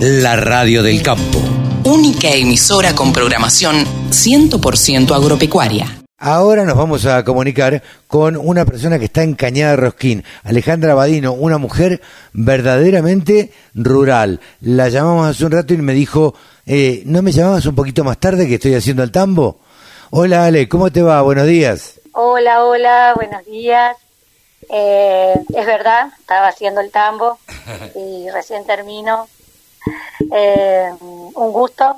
la radio del campo. Única emisora con programación 100% agropecuaria. Ahora nos vamos a comunicar con una persona que está en Cañada de Rosquín, Alejandra Badino, una mujer verdaderamente rural. La llamamos hace un rato y me dijo, eh, ¿no me llamabas un poquito más tarde que estoy haciendo el tambo? Hola Ale, ¿cómo te va? Buenos días. Hola, hola, buenos días. Eh, es verdad, estaba haciendo el tambo y recién termino. Eh, un gusto.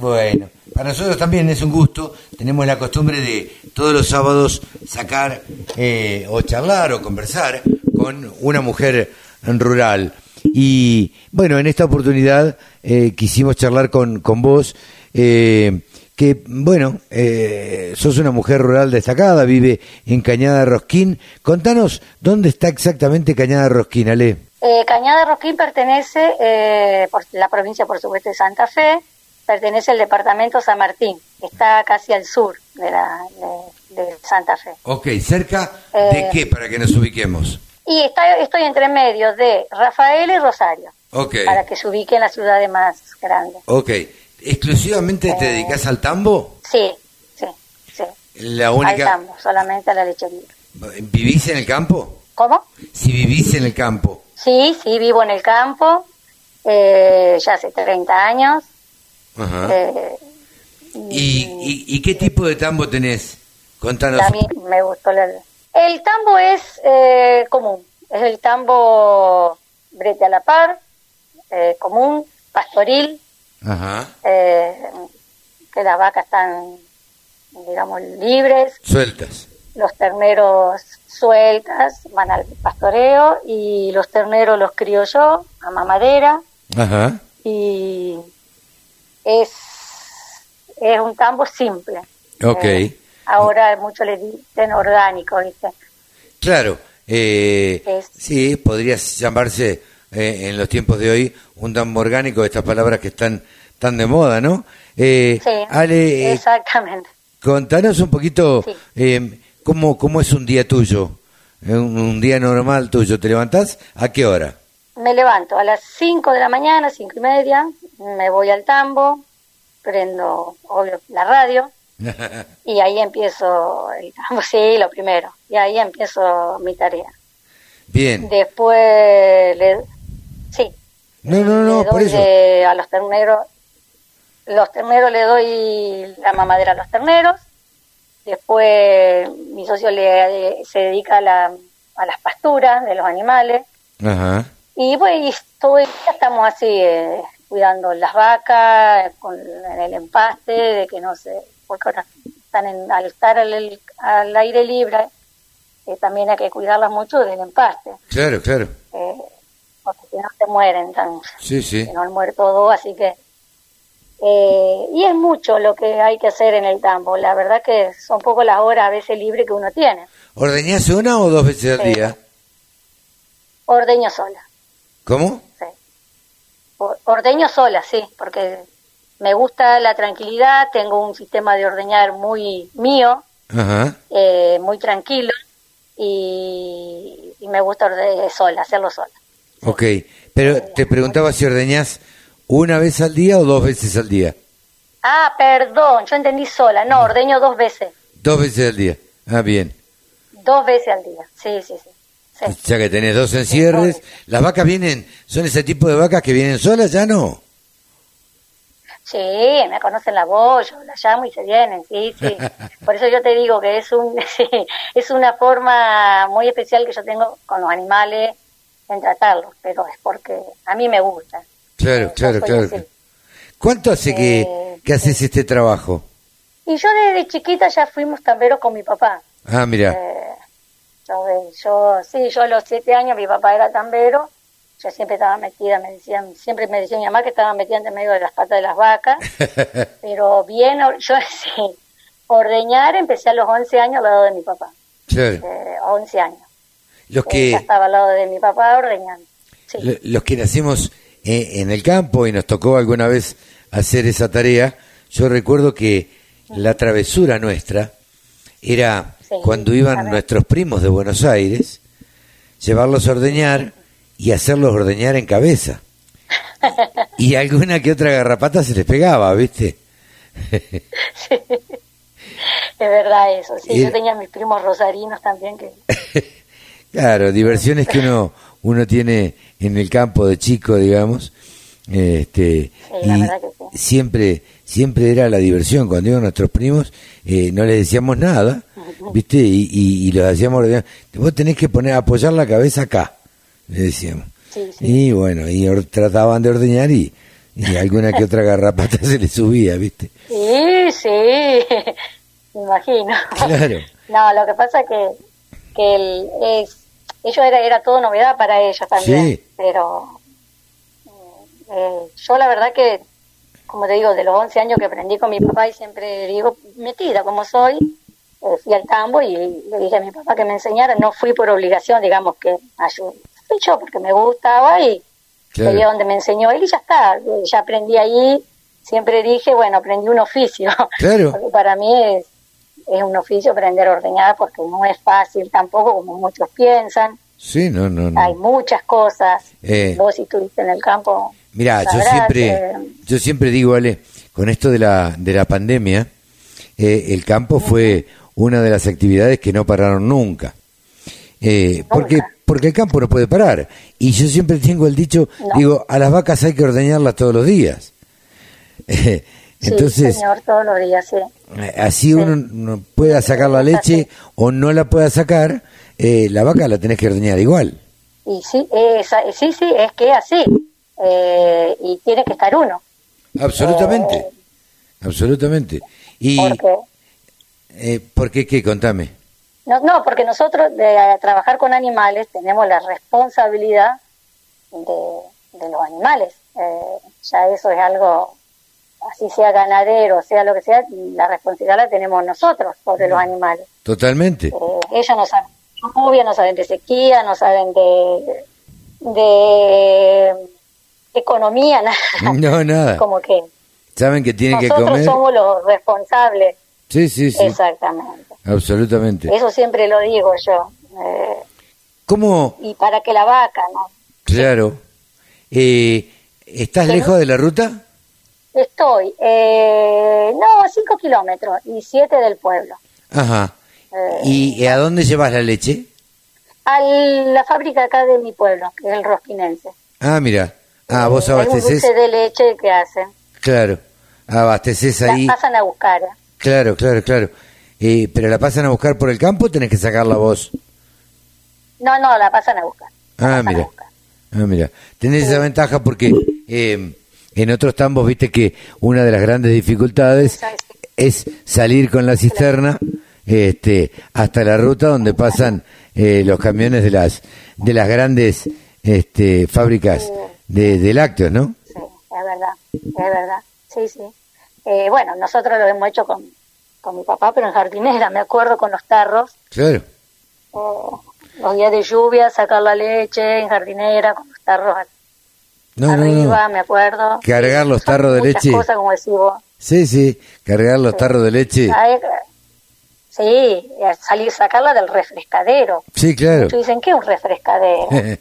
Bueno, para nosotros también es un gusto. Tenemos la costumbre de todos los sábados sacar eh, o charlar o conversar con una mujer rural. Y bueno, en esta oportunidad eh, quisimos charlar con, con vos. Eh, que, bueno, eh, sos una mujer rural destacada, vive en Cañada Rosquín. Contanos, ¿dónde está exactamente Cañada Rosquín, Ale? Eh, Cañada Rosquín pertenece, eh, por la provincia, por supuesto, de Santa Fe, pertenece al departamento San Martín, está casi al sur de, la, de, de Santa Fe. Ok, ¿cerca de Eh, qué para que nos ubiquemos? Y está, estoy entre medio de Rafael y Rosario, Ok, para que se ubique en las ciudades más grandes. ok. ¿Exclusivamente te Eh, dedicas al tambo? Sí, sí, sí. La Al única... campo, solamente a la lechería. ¿Vivís en el campo? ¿Cómo? Si vivís en el campo. Sí, sí, vivo en el campo, eh, ya hace 30 años. Ajá. eh, ¿Y, y, y qué tipo de tambo tenés? Contanos. También me gustó el, el tambo es eh, común, es el tambo brete a la par, eh, común, pastoril, Ajá. eh, que las vacas están, digamos, libres, Sueltas. los terneros sueltas, van al pastoreo y los terneros los crío yo a mamadera Ajá. y es, es un tambo simple. Ok. Eh, ahora mucho le dicen orgánico, ¿viste? Claro. Eh, Es- sí, podría llamarse eh, en los tiempos de hoy un tambo orgánico, estas palabras que están tan de moda, ¿no? Eh, Sí, Ale, eh, exactamente. contanos un poquito Sí. eh, cómo, cómo es un día tuyo, Eh, un, un día normal tuyo. ¿Te levantás? ¿A qué hora? Me levanto a las 5 de la mañana, cinco y media, me voy al tambo, prendo, obvio, la radio, y ahí empiezo el tambo, sí, lo primero, y ahí empiezo mi tarea. Bien. Después, le, No, no, no, por eso. de- a los terneros, los terneros le doy la mamadera a los terneros, después mi socio le, se dedica a, la, a las pasturas de los animales, Ajá. y pues todo el día estamos así, eh, cuidando las vacas, con en el empaste, de que no se, porque ahora están en, al estar al, al aire libre, eh, también hay que cuidarlas mucho del empaste, Claro, claro. eh, porque si no se mueren, tan, Sí, sí. si no han muerto dos, así que... eh, y es mucho lo que hay que hacer en el tambo, la verdad que son poco las horas a veces libres que uno tiene. ¿Ordeñás una o dos veces al día? Ordeño sola. ¿Cómo? Sí. Or- Ordeño sola, sí, porque me gusta la tranquilidad, tengo un sistema de ordeñar muy mío, Ajá. eh, muy tranquilo, y, y me gusta sola, hacerlo sola. Ok, pero te preguntaba si ordeñás una vez al día o dos veces al día. Ah, perdón, yo entendí sola, no, ordeño dos veces, Dos veces al día. Ah, bien. dos veces al día, sí, sí, sí. sí. Ya que tenés dos encierres. ¿Las vacas vienen, son ese tipo de vacas que vienen solas? Ya no. Sí, me conocen la voz, yo la llamo y se vienen, sí, sí. Por eso yo te digo que es un sí, es una forma muy especial que yo tengo con los animales en tratarlos, pero es porque a mí me gusta. Claro, Yo claro, claro. así. ¿Cuánto hace que, Eh, que haces este trabajo? Y yo desde chiquita ya fuimos tamberos con mi papá. Ah, mira. Eh, yo, eh, sí, yo a los siete años mi papá era tambero, yo siempre estaba metida, me decían, siempre me decía mi mamá que estaba metida entre medio de las patas de las vacas, pero bien, yo sí, ordeñar empecé a los 11 años al lado de mi papá, claro. eh, 11 años. Los Eh, que, estaba al lado de mi papá ordeñando. Sí. los que nacimos eh, en el campo y nos tocó alguna vez hacer esa tarea, yo recuerdo que la travesura nuestra era Sí, cuando iban nuestros primos de Buenos Aires, llevarlos a ordeñar y hacerlos ordeñar en cabeza. Y alguna que otra garrapata se les pegaba, ¿viste? Sí. Es verdad eso, sí. Y- Yo tenía mis primos rosarinos también que... Claro, diversiones que uno uno tiene en el campo de chico, digamos. Este, la y sí. siempre siempre era la diversión. Cuando iban nuestros primos, eh, no les decíamos nada, ¿viste? Y, y, y los hacíamos. Vos tenés que poner, apoyar la cabeza acá, le decíamos. Sí, sí. Y bueno, y or- trataban de ordeñar y, y alguna que otra garrapata se les subía, ¿viste? Sí, sí, me imagino. Claro. No, lo que pasa que, que el, es, ellos era, era todo novedad para ellos también, Sí. pero mm, eh, yo la verdad que, como te digo, de los 11 años que aprendí con mi papá y siempre digo, metida como soy, eh, fui al tambo y le dije a mi papá que me enseñara, no fui por obligación, digamos que ayudé, fui yo porque me gustaba y Claro. donde me enseñó él y ya está, eh, ya aprendí ahí, siempre dije, bueno, aprendí un oficio. Claro. Porque para mí es, es un oficio aprender a ordeñar porque no es fácil tampoco como muchos piensan. Sí, no, no, no. Hay muchas cosas. Eh. Vos si estuviste en el campo. Mira, yo siempre, eh, yo siempre digo, Ale, con esto de la, de la pandemia, eh, el campo fue una de las actividades que no pararon nunca. Eh, porque, Nunca. porque el campo no puede parar. Y yo siempre tengo el dicho, No. digo, a las vacas hay que ordeñarlas todos los días. Eh, sí, Entonces, señor, todos los días, sí. eh, así uno no pueda sacar la leche o no la pueda sacar, eh, la vaca la tenés que ordeñar igual. Y sí, esa, sí, sí, es que así. Eh, y tiene que estar uno. Absolutamente. Absolutamente. Y, Porque, eh, ¿por qué qué? Contame. no, no, porque nosotros de eh, trabajar con animales tenemos la responsabilidad de, de los animales. Eh, ya eso es algo, así sea ganadero, sea lo que sea, la responsabilidad la tenemos nosotros sobre los animales. Totalmente. Eh, ellos no saben de lluvia, no saben de sequía, no saben de, de economía, nada. No, nada. Como que Saben que tienen que nosotros comer. somos los responsables. Sí, sí, sí. Exactamente. Absolutamente. Eso siempre lo digo yo. Eh, ¿Cómo? y para que la vaca, ¿no? Claro. Eh, ¿Estás lejos de la ruta? Estoy, eh, no, cinco kilómetros y siete del pueblo. Ajá. Eh, ¿Y a dónde llevas la leche? a la fábrica acá de mi pueblo, que es el Rosquinense. Ah, mira. Ah, vos Eh, hay un abasteces. dulce de leche que hacen. Claro. Abasteces La ahí. pasan a buscar. Claro, claro, claro. Eh, ¿Pero la pasan a buscar por el campo o tenés que sacarla vos? No, no, la pasan a buscar. La Ah, mira. buscar. Ah, mira. Tenés esa ventaja porque eh, en otros tambos viste que una de las grandes dificultades es salir con la cisterna este, hasta la ruta donde pasan eh, los camiones de las de las grandes este, fábricas de, de lácteos, ¿no? Sí, es verdad, es verdad. Sí, sí. Eh, bueno, nosotros lo hemos hecho con, con mi papá, pero en jardinera, me acuerdo con los tarros. Claro. eh, los días de lluvia, sacar la leche en jardinera, con los tarros no, arriba, no. me acuerdo. Cargar los tarros de leche. cosas, como decís vos. Sí, sí. Cargar los tarros de leche. Ay, Sí, salir, sacarla del refrescadero. Sí, claro. Muchos dicen, ¿qué es un refrescadero?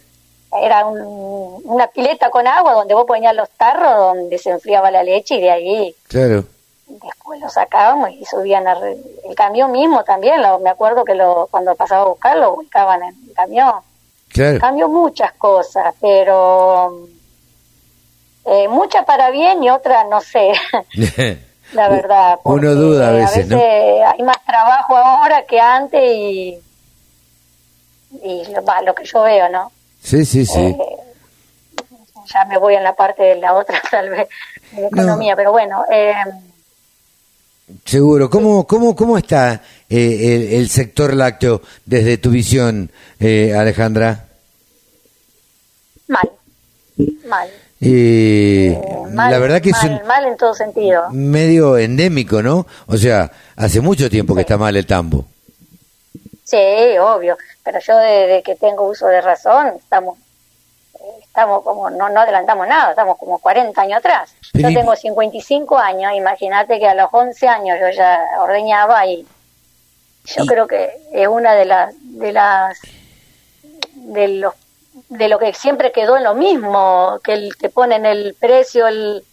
Era un- una pileta con agua donde vos ponías los tarros, donde se enfriaba la leche y de ahí claro. después lo sacábamos y subían a re- el camión mismo también. Lo, me acuerdo que lo, cuando pasaba a buscarlo, lo buscaban en el camión. Claro. Cambió muchas cosas, pero eh, muchas para bien y otras no sé, la verdad. Uno duda a veces, ¿no? hay más trabajo ahora que antes y, y lo, que yo veo, ¿no? Sí, sí, sí. Eh, ya me voy en la parte de la otra, tal vez, de No. economía, pero bueno, eh, Seguro. ¿Cómo, cómo, cómo está eh, el, el sector lácteo desde tu visión, eh, Alejandra? mal, mal. Eh, eh, mal, la verdad que mal, es un mal en todo sentido. medio endémico, ¿no? O sea, hace mucho tiempo que está mal el tambo. Sí, obvio, pero yo desde que tengo uso de razón, estamos estamos como, no, no adelantamos nada, estamos como 40 años atrás. Y- Yo tengo 55 años, imagínate que a los 11 años yo ya ordeñaba y yo Y- creo que es una de las, de las, de los de lo que siempre quedó en lo mismo, que el, te ponen el precio, el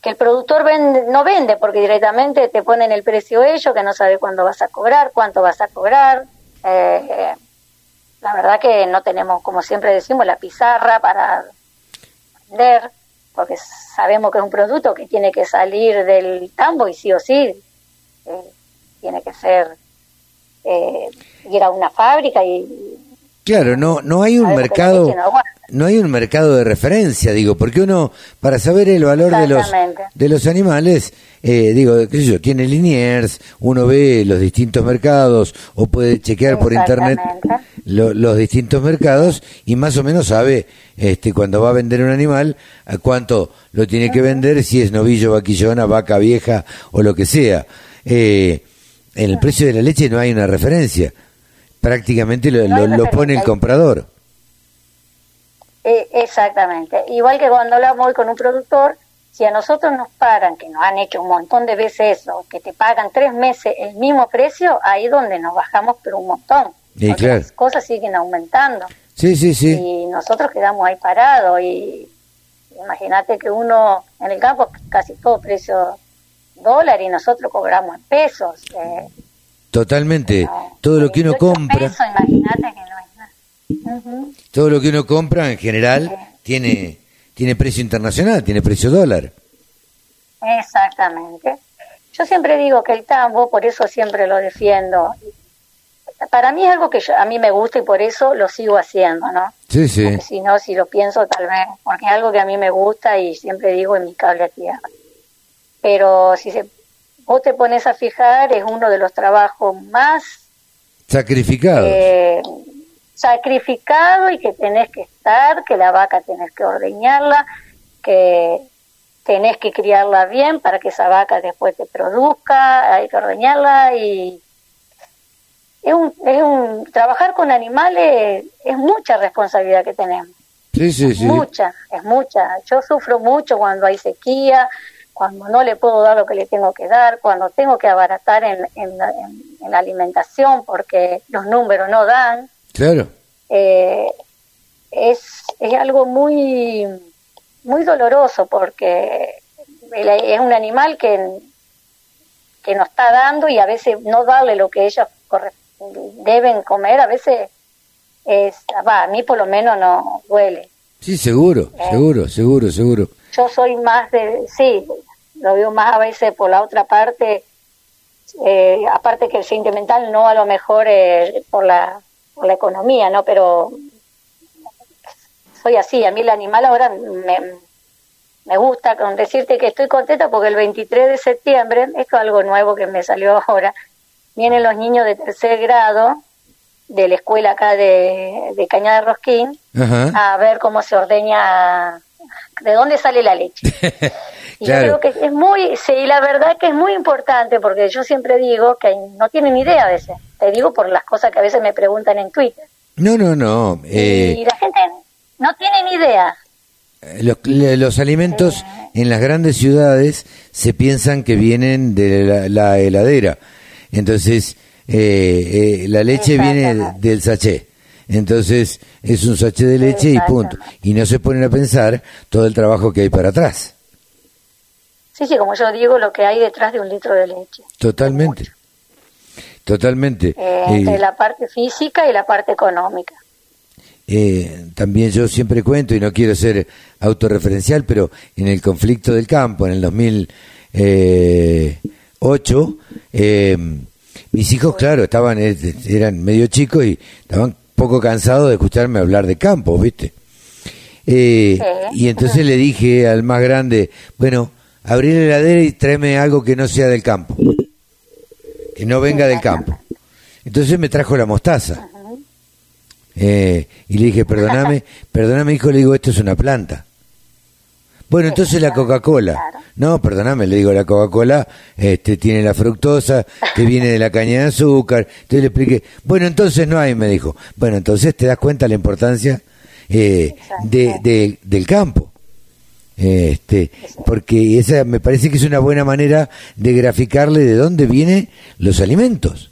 que el productor vende, no vende porque directamente te ponen el precio ellos, que no sabe cuándo vas a cobrar, cuánto vas a cobrar. Eh, la verdad que no tenemos, como siempre decimos, la pizarra para vender, porque sabemos que es un producto que tiene que salir del campo y sí o sí eh, tiene que ser eh, ir a una fábrica y Claro, no, no hay un mercado, no hay un mercado de referencia, digo, porque uno, para saber el valor de los, de los animales, eh, digo, qué sé yo, tiene Liniers, uno ve los distintos mercados o puede chequear por internet los distintos mercados y más o menos sabe, este, cuando va a vender un animal, a cuánto lo tiene que vender, si es novillo, vaquillona, vaca vieja o lo que sea. Eh, en el precio de la leche no hay una referencia prácticamente lo, lo, pone el comprador. Eh, exactamente. Igual que cuando hablamos hoy con un productor, si a nosotros nos pagan, que nos han hecho un montón de veces eso, que te pagan tres meses el mismo precio, ahí donde nos bajamos pero un montón. Y claro. Las cosas siguen aumentando. Sí, sí, sí. Y nosotros quedamos ahí parados y imagínate que uno en el campo casi todo precio dólar y nosotros cobramos en pesos. Eh, Totalmente. todo lo que uno compra. Todo lo que uno compra en general tiene tiene precio internacional, tiene precio dólar. Exactamente. Yo siempre digo que el tambo, por eso siempre lo defiendo. Para mí es algo que a mí me gusta y por eso lo sigo haciendo, ¿no? Sí, sí. Porque si no, si lo pienso tal vez, porque es algo que a mí me gusta y siempre digo en mi cable a tierra. Pero si se vos te pones a fijar, es uno de los trabajos más sacrificados. Eh, sacrificado y que tenés que estar, que la vaca tenés que ordeñarla, que tenés que criarla bien para que esa vaca después te produzca, hay que ordeñarla y es un, es un trabajar con animales es mucha responsabilidad que tenemos. Sí, sí, sí. Mucha, es mucha. Yo sufro mucho cuando hay sequía, cuando no le puedo dar lo que le tengo que dar, cuando tengo que abaratar en, en, la alimentación porque los números no dan. Claro. Eh, es, es algo muy, muy doloroso porque es un animal que, que nos está dando y a veces no darle lo que ellos deben comer, a veces es, va, a mí por lo menos no duele. Sí, seguro, eh. seguro, seguro, seguro. Yo soy más de, sí, lo veo más a veces por la otra parte, eh, aparte que el sentimental no a lo mejor eh, por, la, por la economía, ¿no? Pero soy así, a mí el animal ahora me, me gusta con decirte que estoy contenta porque el 23 de septiembre, esto es algo nuevo que me salió ahora, vienen los niños de tercer grado de la escuela acá de, de Cañada de Rosquín a ver cómo se ordeña, de dónde sale la leche. Y yo creo que es muy, sí, la verdad que es muy importante porque yo siempre digo que no tienen idea a veces. Te digo por las cosas que a veces me preguntan en Twitter. No, no, no. Eh, y la gente no tiene ni idea. Eh, los, alimentos en las grandes ciudades se piensan que vienen de la, heladera. Entonces, eh, la leche viene del sachet. Entonces, es un sachet de leche y punto. Y no se ponen a pensar todo el trabajo que hay para atrás. Sí, sí, como yo digo, lo que hay detrás de un litro de leche. Totalmente. Totalmente. Eh, entre la parte física y la parte económica. Eh, también yo siempre cuento, y no quiero ser autorreferencial, pero en el conflicto del campo, en el 2008, eh, mis hijos, claro, estaban, eran medio chicos y estaban poco cansados de escucharme hablar de campo, ¿viste? Y entonces le dije al más grande, bueno, abrir la heladera y tráeme algo que no sea del campo, que no venga del campo. Entonces me trajo la mostaza. Eh, y le dije, perdóname, perdóname hijo, le digo, esto es una planta. Bueno, entonces la Coca-Cola. No, perdóname, le digo, la Coca-Cola este, tiene la fructosa que viene de la caña de azúcar. Entonces le expliqué, bueno, entonces no hay, me dijo. Bueno, entonces te das cuenta la importancia eh, de, del campo. Este, porque esa me parece que es una buena manera de graficarle de dónde vienen los alimentos.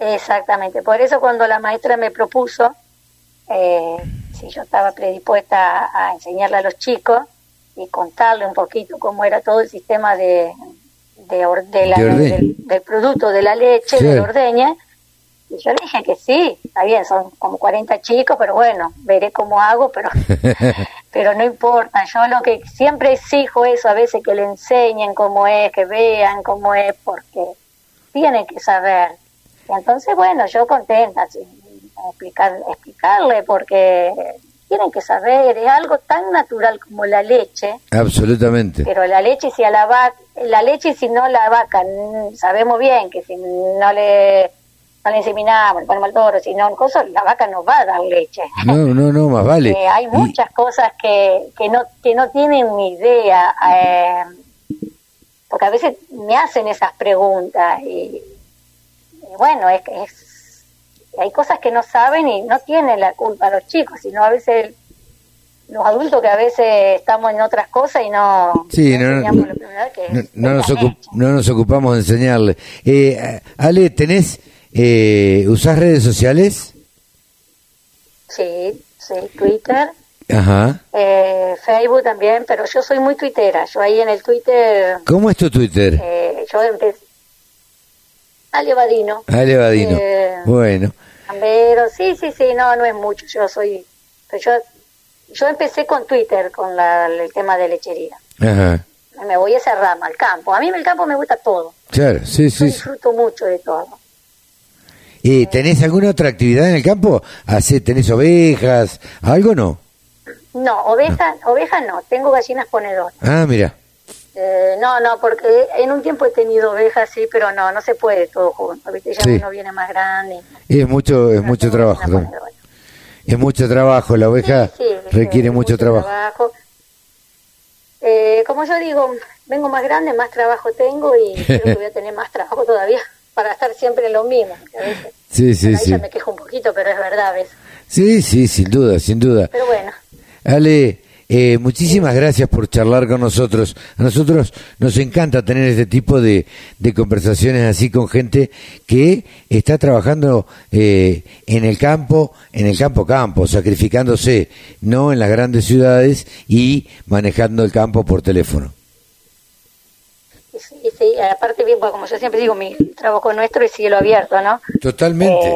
Exactamente, por eso cuando la maestra me propuso eh, si yo estaba predispuesta a, enseñarle a los chicos y contarle un poquito cómo era todo el sistema de, de, del, producto de la leche, de la ordeña. Y yo le dije que sí, está bien, son como 40 chicos, pero bueno, veré cómo hago, pero, pero no importa. Yo lo que siempre exijo eso, a veces que le enseñen cómo es, que vean cómo es, porque tienen que saber. Y entonces, bueno, yo contenta, sí, explicar, explicarle, porque tienen que saber, es algo tan natural como la leche. Absolutamente. Pero la leche, si a la vaca, la leche, si no la vaca, sabemos bien que si no le, no le inseminamos, le ponemos al toro, si no, la vaca no va a dar leche. No, no, no, más vale. Eh, hay muchas cosas que, que, no, que no tienen ni idea, eh, porque a veces me hacen esas preguntas y, bueno, es, es hay cosas que no saben y no tienen la culpa los chicos, sino a veces los adultos que a veces estamos en otras cosas y no, sí, no, nos ocupamos de enseñarle. Eh, Ale, ¿tenés, eh, usás redes sociales? Sí, sí, Twitter. Ajá. Eh, Facebook también, pero yo soy muy tuitera. Yo ahí en el Twitter. ¿Cómo es tu Twitter? Eh, yo empecé. Ale Vadino. Ale Vadino. Eh, bueno. Pero sí, sí, sí, no, no es mucho. Yo soy, yo, yo empecé con Twitter, con la, el tema de lechería. Ajá. Me voy a esa rama, al campo. A mí el campo me gusta todo. Claro, sí, sí. disfruto mucho de todo. ¿Y tenés alguna otra actividad en el campo? ¿Tenés ovejas? ¿Algo no? No, ovejas, ovejas no. Tengo gallinas ponedoras. Ah, mira. Eh, no, no, porque en un tiempo he tenido ovejas, sí, pero no, no se puede todo junto. Ya uno viene más grande. Y es mucho, es mucho trabajo. Es mucho trabajo, la oveja requiere mucho, trabajo. Eh, como yo digo, vengo más grande, más trabajo tengo y creo que voy a tener más trabajo todavía para estar siempre en lo mismo. sí, sí, sí. me quejo un poquito, pero es verdad a veces. Sí, sí, sin duda, sin duda. Pero bueno. Ale, eh, muchísimas gracias por charlar con nosotros. A nosotros nos encanta tener este tipo de, conversaciones así con gente que está trabajando eh, en el campo, en el campo campo, sacrificándose, no en las grandes ciudades y manejando el campo por teléfono. Sí, sí, aparte bien, como yo siempre digo, mi trabajo nuestro es cielo abierto, ¿no? Totalmente.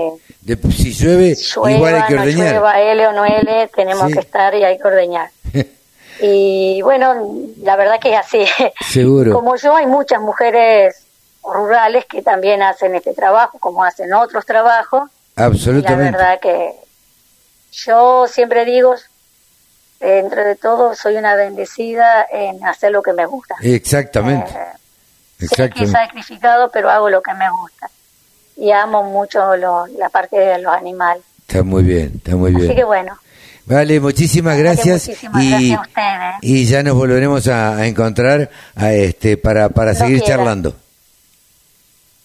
Eh, si llueve, igual hay que ordeñar. No llueva L o no L, tenemos que estar y hay que ordeñar. Y bueno, la verdad que es así. Seguro. Como yo, hay muchas mujeres rurales que también hacen este trabajo, como hacen otros trabajos. Absolutamente. la verdad que yo siempre digo, dentro de todo, soy una bendecida en hacer lo que me gusta. Exactamente. Eh, Exactamente. Sé que he sacrificado, pero hago lo que me gusta. Y amo mucho la parte de los animales. Está muy bien, está muy bien. Así que bueno. Vale, muchísimas gracias. y, y ya nos volveremos a, encontrar a este para, para seguir charlando.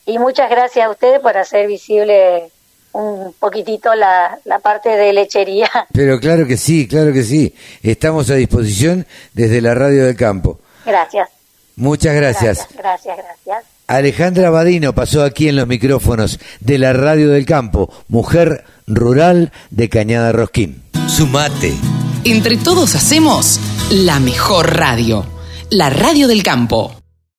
Y muchas gracias a ustedes por hacer visible un poquitito la, la parte de lechería. Pero claro que sí, claro que sí. Estamos a disposición desde la Radio del Campo. Gracias. Muchas gracias. Gracias, gracias. Alejandra Badino pasó aquí en los micrófonos de la Radio del Campo, mujer rural de Cañada Rosquín. Sumate. Entre todos hacemos la mejor radio, la Radio del Campo.